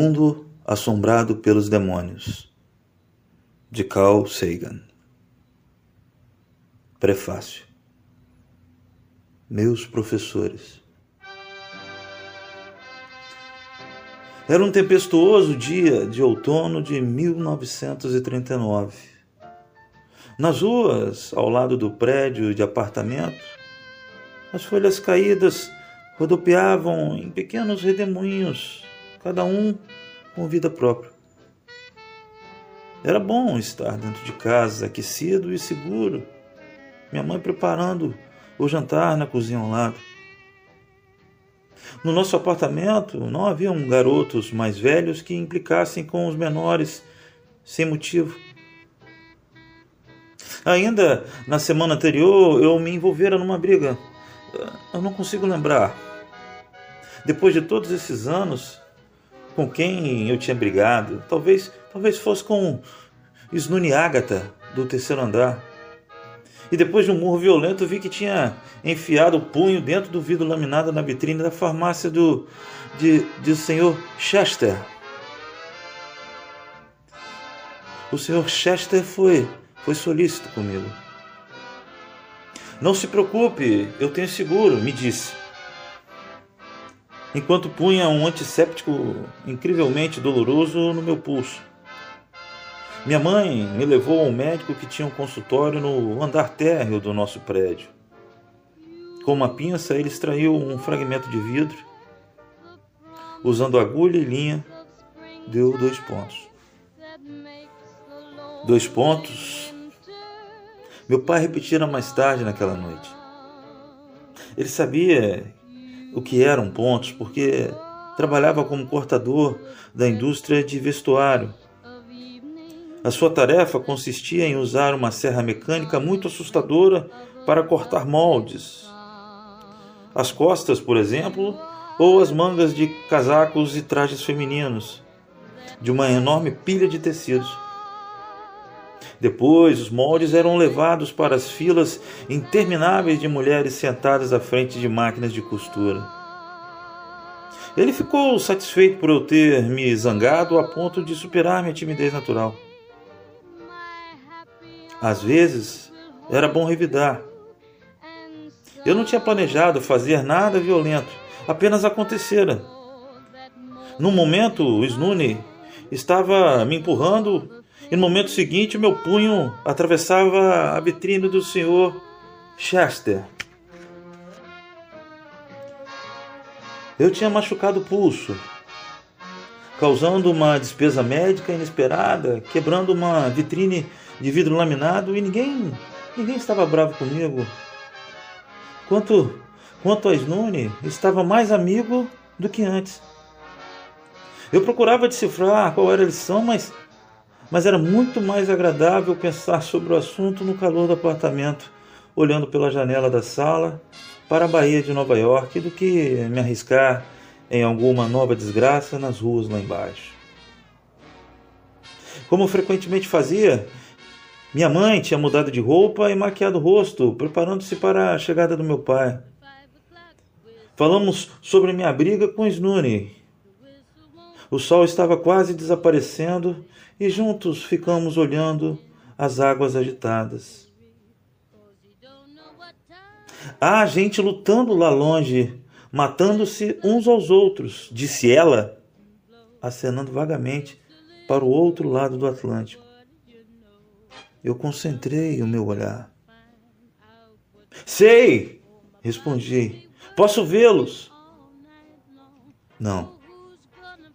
Mundo Assombrado pelos Demônios, de Carl Sagan. Prefácio. Meus professores. Era um tempestuoso dia de outono de 1939. Nas ruas, ao lado do prédio de apartamento, as folhas caídas rodopiavam em pequenos redemoinhos, cada um com vida própria. Era bom estar dentro de casa, aquecido e seguro. Minha mãe preparando o jantar na cozinha ao lado. No nosso apartamento não haviam garotos mais velhos que implicassem com os menores sem motivo. Ainda na semana anterior eu me envolvera numa briga. Eu não consigo lembrar. Depois de todos esses anos, com quem eu tinha brigado? Talvez, talvez fosse com Snuni Agatha, do terceiro andar. E depois de um murro violento, vi que tinha enfiado o punho dentro do vidro laminado na vitrine da farmácia do de, de senhor Chester. O senhor Chester foi, foi solícito comigo. Não se preocupe, eu tenho seguro, me disse enquanto punha um antisséptico incrivelmente doloroso no meu pulso. Minha mãe me levou ao médico que tinha um consultório no andar térreo do nosso prédio. Com uma pinça, ele extraiu um fragmento de vidro. Usando agulha e linha, deu dois pontos. Dois pontos. Meu pai repetira mais tarde naquela noite. Ele sabia o que eram pontos, porque trabalhava como cortador da indústria de vestuário. A sua tarefa consistia em usar uma serra mecânica muito assustadora para cortar moldes. As costas, por exemplo, ou as mangas de casacos e trajes femininos, de uma enorme pilha de tecidos. Depois, os moldes eram levados para as filas intermináveis de mulheres sentadas à frente de máquinas de costura. Ele ficou satisfeito por eu ter me zangado a ponto de superar minha timidez natural. Às vezes, era bom revidar. Eu não tinha planejado fazer nada violento, apenas acontecera. Num momento, o Snune estava me empurrando e no momento seguinte meu punho atravessava a vitrine do senhor Chester. Eu tinha machucado o pulso, causando uma despesa médica inesperada, quebrando uma vitrine de vidro laminado e ninguém, ninguém estava bravo comigo. Quanto, quanto a Snune, estava mais amigo do que antes. Eu procurava decifrar qual era a lição, mas mas era muito mais agradável pensar sobre o assunto no calor do apartamento, olhando pela janela da sala para a Baía de Nova York, do que me arriscar em alguma nova desgraça nas ruas lá embaixo. Como frequentemente fazia, minha mãe tinha mudado de roupa e maquiado o rosto, preparando-se para a chegada do meu pai. Falamos sobre minha briga com Snooty. O sol estava quase desaparecendo e juntos ficamos olhando as águas agitadas. Há gente lutando lá longe, matando-se uns aos outros, disse ela, acenando vagamente para o outro lado do Atlântico. Eu concentrei o meu olhar. Sei, respondi. Posso vê-los? Não,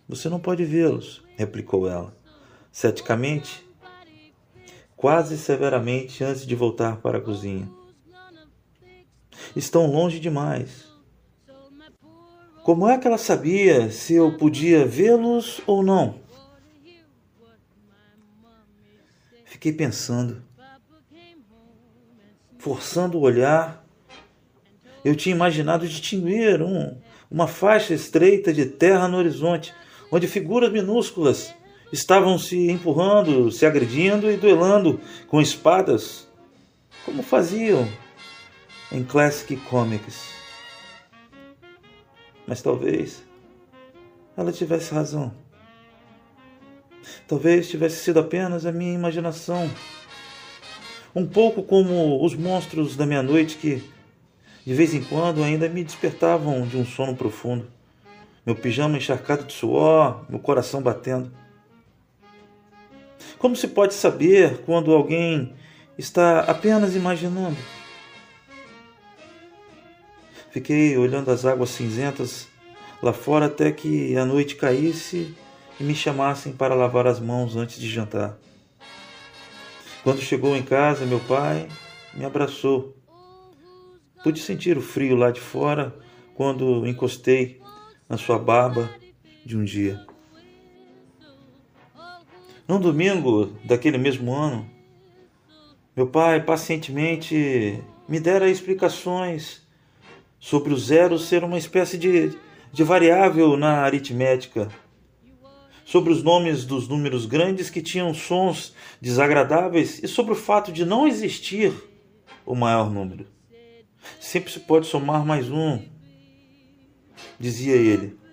você não pode vê-los, replicou ela ceticamente, quase severamente antes de voltar para a cozinha. Estão longe demais. Como é que ela sabia se eu podia vê-los ou não? Fiquei pensando, forçando o olhar. Eu tinha imaginado distinguir um, uma faixa estreita de terra no horizonte, onde figuras minúsculas estavam se empurrando, se agredindo e duelando com espadas, como faziam em Classic Comics. Mas talvez ela tivesse razão. Talvez tivesse sido apenas a minha imaginação. Um pouco como os monstros da meia-noite que, de vez em quando, ainda me despertavam de um sono profundo. Meu pijama encharcado de suor, meu coração batendo. Como se pode saber quando alguém está apenas imaginando? Fiquei olhando as águas cinzentas lá fora até que a noite caísse e me chamassem para lavar as mãos antes de jantar. Quando chegou em casa, meu pai me abraçou. Pude sentir o frio lá de fora quando encostei na sua barba de um dia. Num domingo daquele mesmo ano, meu pai pacientemente me dera explicações sobre o zero ser uma espécie de, de variável na aritmética, sobre os nomes dos números grandes que tinham sons desagradáveis e sobre o fato de não existir o maior número. Sempre se pode somar mais um, dizia ele.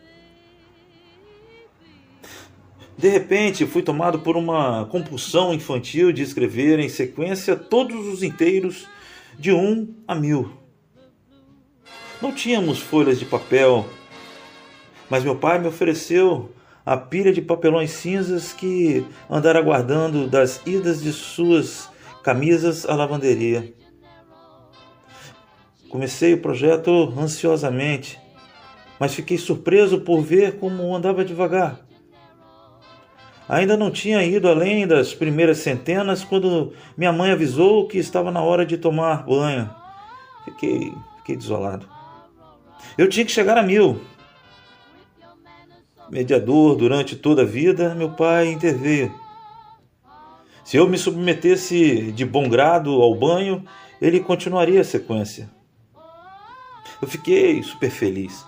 De repente, fui tomado por uma compulsão infantil de escrever em sequência todos os inteiros de um a mil. Não tínhamos folhas de papel, mas meu pai me ofereceu a pilha de papelões cinzas que andara guardando das idas de suas camisas à lavanderia. Comecei o projeto ansiosamente, mas fiquei surpreso por ver como andava devagar. Ainda não tinha ido além das primeiras centenas quando minha mãe avisou que estava na hora de tomar banho. Fiquei, fiquei desolado. Eu tinha que chegar a mil. Mediador durante toda a vida, meu pai interveio. Se eu me submetesse de bom grado ao banho, ele continuaria a sequência. Eu fiquei super feliz.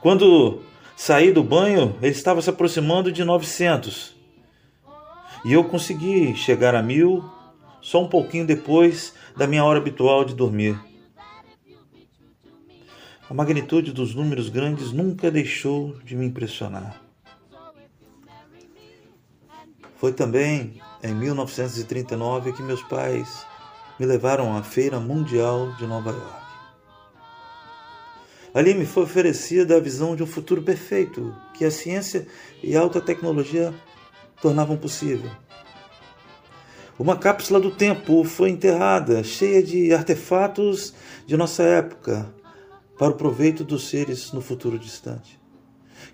Quando saí do banho, ele estava se aproximando de 900. E eu consegui chegar a mil só um pouquinho depois da minha hora habitual de dormir. A magnitude dos números grandes nunca deixou de me impressionar. Foi também em 1939 que meus pais me levaram à Feira Mundial de Nova York. Ali me foi oferecida a visão de um futuro perfeito que a ciência e a alta tecnologia tornavam possível. Uma cápsula do tempo foi enterrada, cheia de artefatos de nossa época, para o proveito dos seres no futuro distante,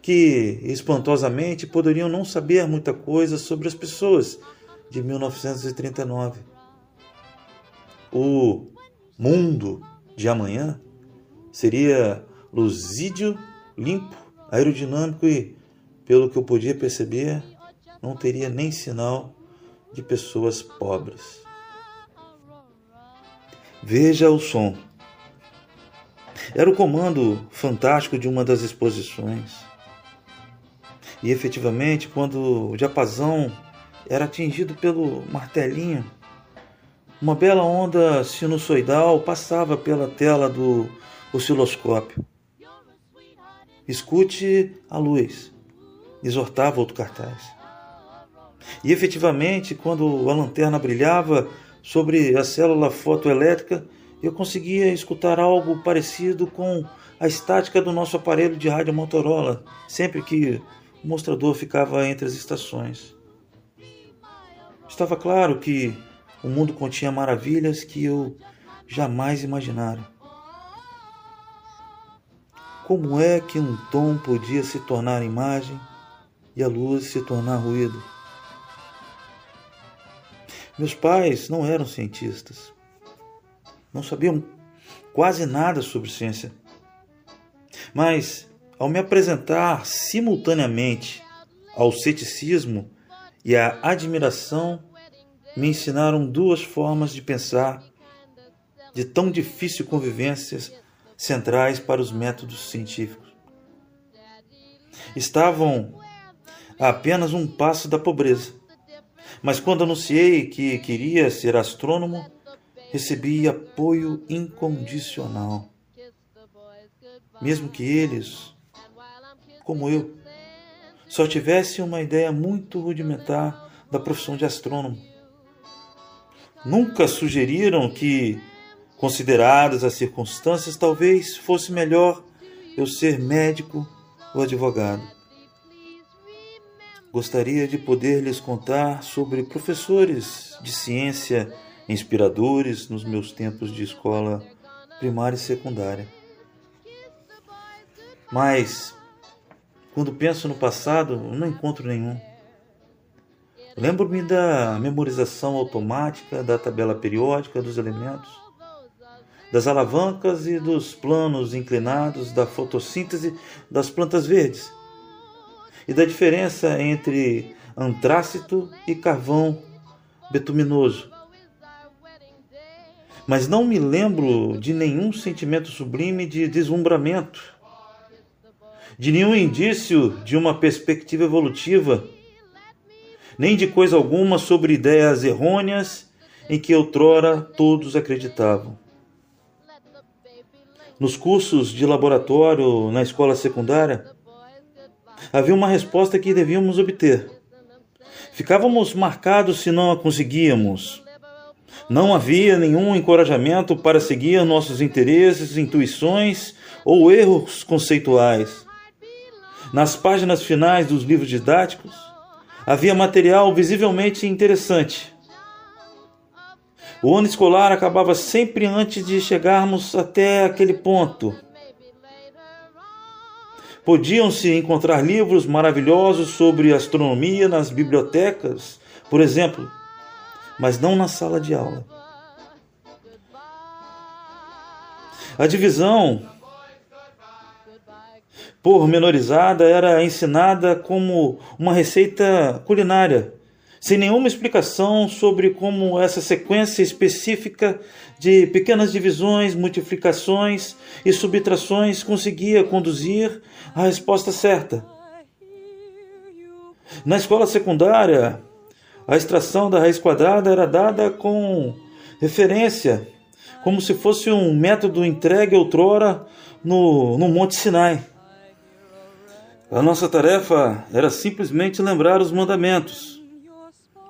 que espantosamente poderiam não saber muita coisa sobre as pessoas de 1939. O mundo de amanhã seria luzídio, limpo, aerodinâmico e, pelo que eu podia perceber, não teria nem sinal de pessoas pobres. Veja o som. Era o comando fantástico de uma das exposições. E efetivamente, quando o diapasão era atingido pelo martelinho, uma bela onda sinusoidal passava pela tela do osciloscópio. Escute a luz, exortava outro cartaz. E efetivamente, quando a lanterna brilhava sobre a célula fotoelétrica, eu conseguia escutar algo parecido com a estática do nosso aparelho de rádio Motorola, sempre que o mostrador ficava entre as estações. Estava claro que o mundo continha maravilhas que eu jamais imaginara. Como é que um tom podia se tornar imagem e a luz se tornar ruído? Meus pais não eram cientistas não sabiam quase nada sobre ciência. Mas, ao me apresentar simultaneamente ao ceticismo e à admiração, me ensinaram duas formas de pensar de tão difícil convivências centrais para os métodos científicos. Estavam a apenas um passo da pobreza, mas quando anunciei que queria ser astrônomo, recebi apoio incondicional. Mesmo que eles, como eu, só tivesse uma ideia muito rudimentar da profissão de astrônomo. Nunca sugeriram que, consideradas as circunstâncias, talvez fosse melhor eu ser médico ou advogado. Gostaria de poder lhes contar sobre professores de ciência inspiradores nos meus tempos de escola primária e secundária. Mas, quando penso no passado, não encontro nenhum. Lembro-me da memorização automática da tabela periódica dos elementos, das alavancas e dos planos inclinados da fotossíntese das plantas verdes e da diferença entre antrácito e carvão betuminoso. Mas não me lembro de nenhum sentimento sublime de deslumbramento, de nenhum indício de uma perspectiva evolutiva nem de coisa alguma sobre ideias errôneas em que outrora todos acreditavam. Nos cursos de laboratório na escola secundária, havia uma resposta que devíamos obter. Ficávamos marcados se não a conseguíamos. Não havia nenhum encorajamento para seguir nossos interesses, intuições ou erros conceituais. Nas páginas finais dos livros didáticos, havia material visivelmente interessante. O ano escolar acabava sempre antes de chegarmos até aquele ponto. Podiam-se encontrar livros maravilhosos sobre astronomia nas bibliotecas, por exemplo, mas não na sala de aula. A divisão pormenorizada era ensinada como uma receita culinária, sem nenhuma explicação sobre como essa sequência específica de pequenas divisões, multiplicações e subtrações conseguia conduzir à resposta certa. Na escola secundária, a extração da raiz quadrada era dada com referência, como se fosse um método entregue outrora no, no Monte Sinai. A nossa tarefa era simplesmente lembrar os mandamentos.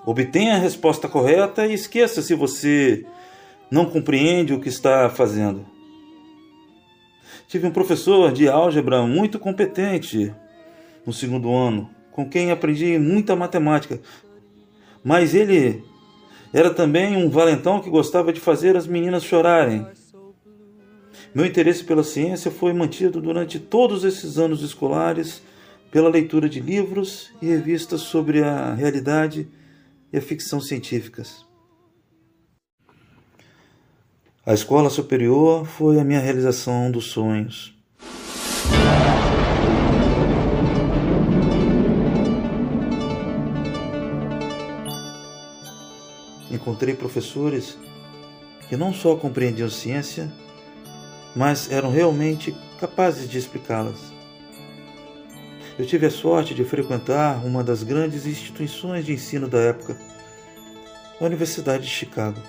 Obtenha a resposta correta e esqueça se você não compreende o que está fazendo. Tive um professor de álgebra muito competente no segundo ano, com quem aprendi muita matemática, mas ele era também um valentão que gostava de fazer as meninas chorarem. Meu interesse pela ciência foi mantido durante todos esses anos escolares pela leitura de livros e revistas sobre a realidade e a ficção científicas. A escola superior foi a minha realização dos sonhos. Encontrei professores que não só compreendiam ciência, mas eram realmente capazes de explicá-las. Eu tive a sorte de frequentar uma das grandes instituições de ensino da época, a Universidade de Chicago.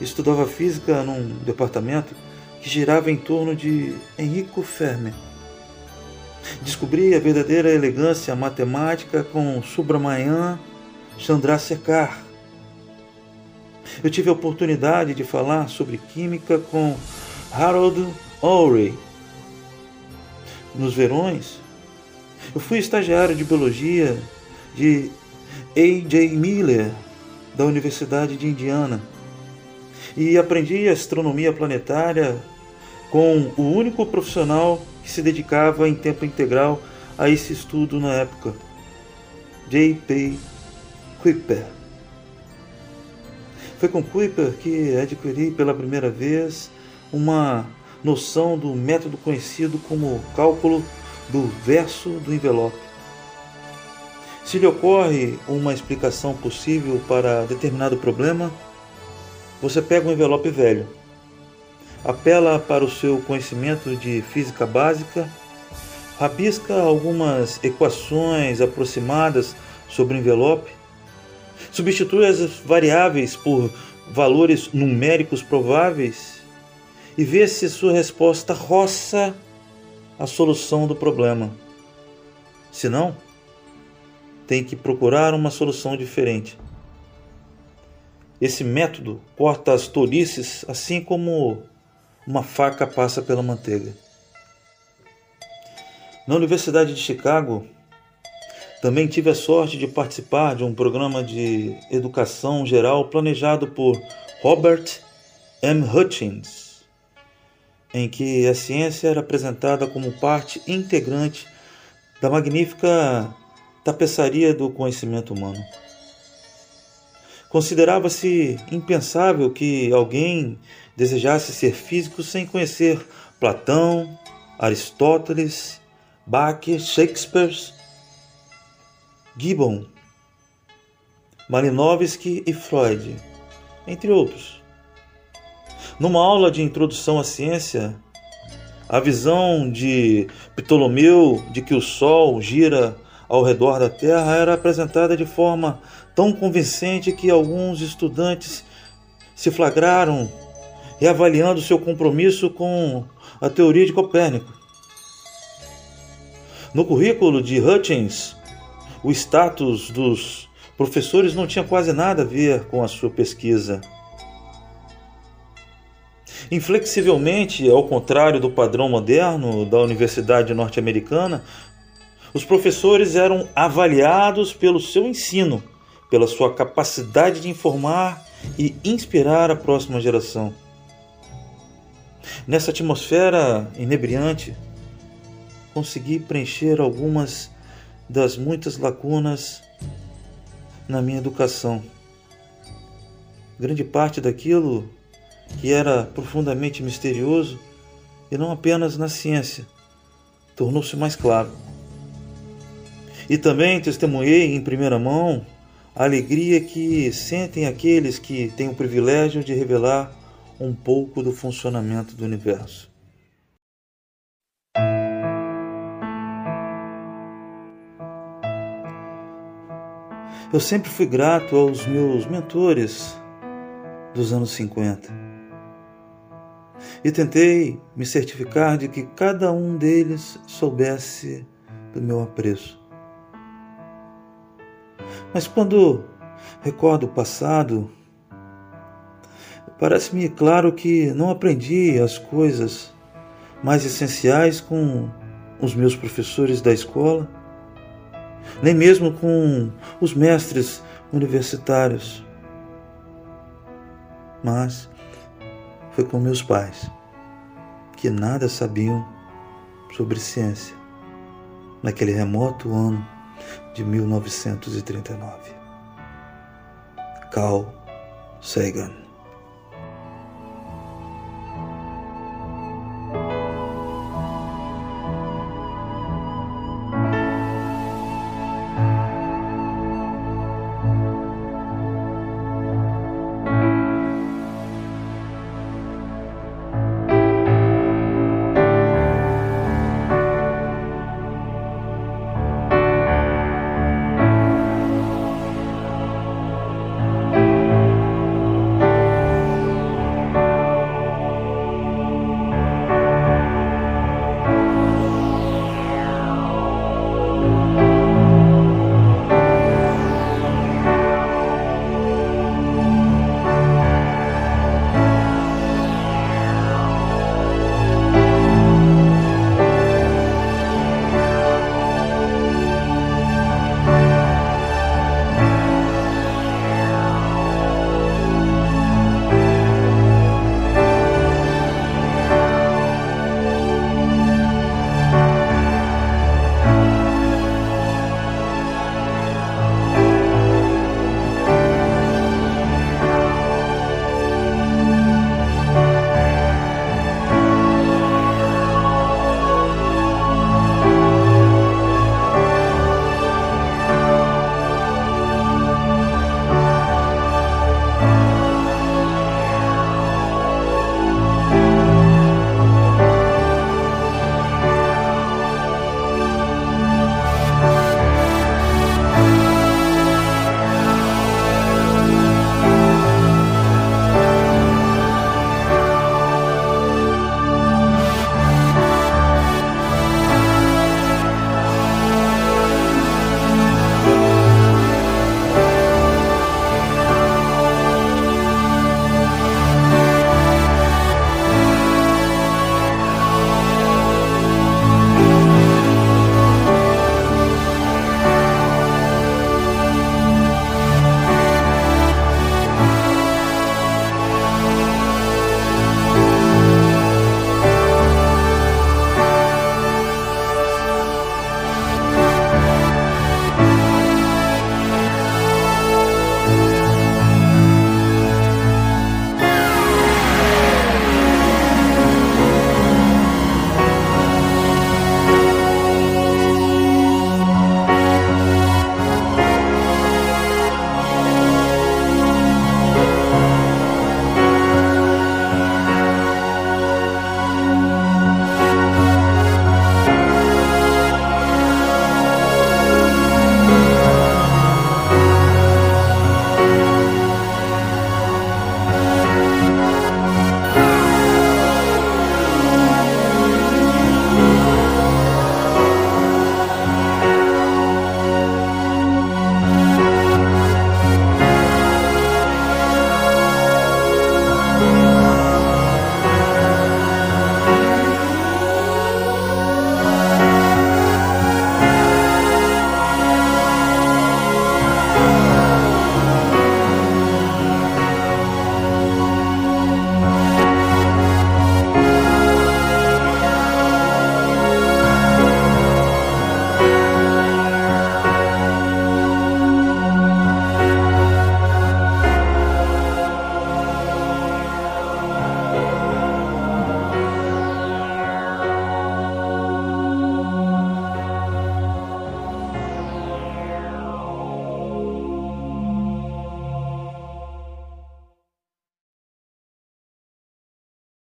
Estudava física num departamento que girava em torno de Enrico Fermi. Descobri a verdadeira elegância matemática com Subramanian Chandrasekhar. Eu tive a oportunidade de falar sobre química com Harold Urey. Nos verões, eu fui estagiário de biologia de A.J. Miller, da Universidade de Indiana, e aprendi astronomia planetária com o único profissional que se dedicava em tempo integral a esse estudo na época, J.P. Kuiper. Foi com Kuiper que adquiri pela primeira vez uma noção do método conhecido como cálculo do verso do envelope. Se lhe ocorre uma explicação possível para determinado problema, você pega um envelope velho, apela para o seu conhecimento de física básica, rabisca algumas equações aproximadas sobre o envelope, substitui as variáveis por valores numéricos prováveis e vê se sua resposta roça a solução do problema. Senão, tem que procurar uma solução diferente. Esse método corta as tolices assim como uma faca passa pela manteiga. Na Universidade de Chicago, também tive a sorte de participar de um programa de educação geral planejado por Robert M. Hutchins, em que a ciência era apresentada como parte integrante da magnífica tapeçaria do conhecimento humano. Considerava-se impensável que alguém desejasse ser físico sem conhecer Platão, Aristóteles, Bach, Shakespeare Gibbon, Malinowski e Freud, entre outros. Numa aula de introdução à ciência, a visão de Ptolomeu de que o Sol gira ao redor da Terra era apresentada de forma tão convincente que alguns estudantes se flagraram reavaliando seu compromisso com a teoria de Copérnico. No currículo de Hutchins, o status dos professores não tinha quase nada a ver com a sua pesquisa. Inflexivelmente, ao contrário do padrão moderno da Universidade Norte-Americana, os professores eram avaliados pelo seu ensino, pela sua capacidade de informar e inspirar a próxima geração. Nessa atmosfera inebriante, consegui preencher algumas das muitas lacunas na minha educação. Grande parte daquilo que era profundamente misterioso, e não apenas na ciência, tornou-se mais claro. E também testemunhei em primeira mão a alegria que sentem aqueles que têm o privilégio de revelar um pouco do funcionamento do universo. Eu sempre fui grato aos meus mentores dos anos 50 e tentei me certificar de que cada um deles soubesse do meu apreço. Mas quando recordo o passado, parece-me claro que não aprendi as coisas mais essenciais com os meus professores da escola nem mesmo com os mestres universitários. Mas foi com meus pais, que nada sabiam sobre ciência, naquele remoto ano de 1939. Carl Sagan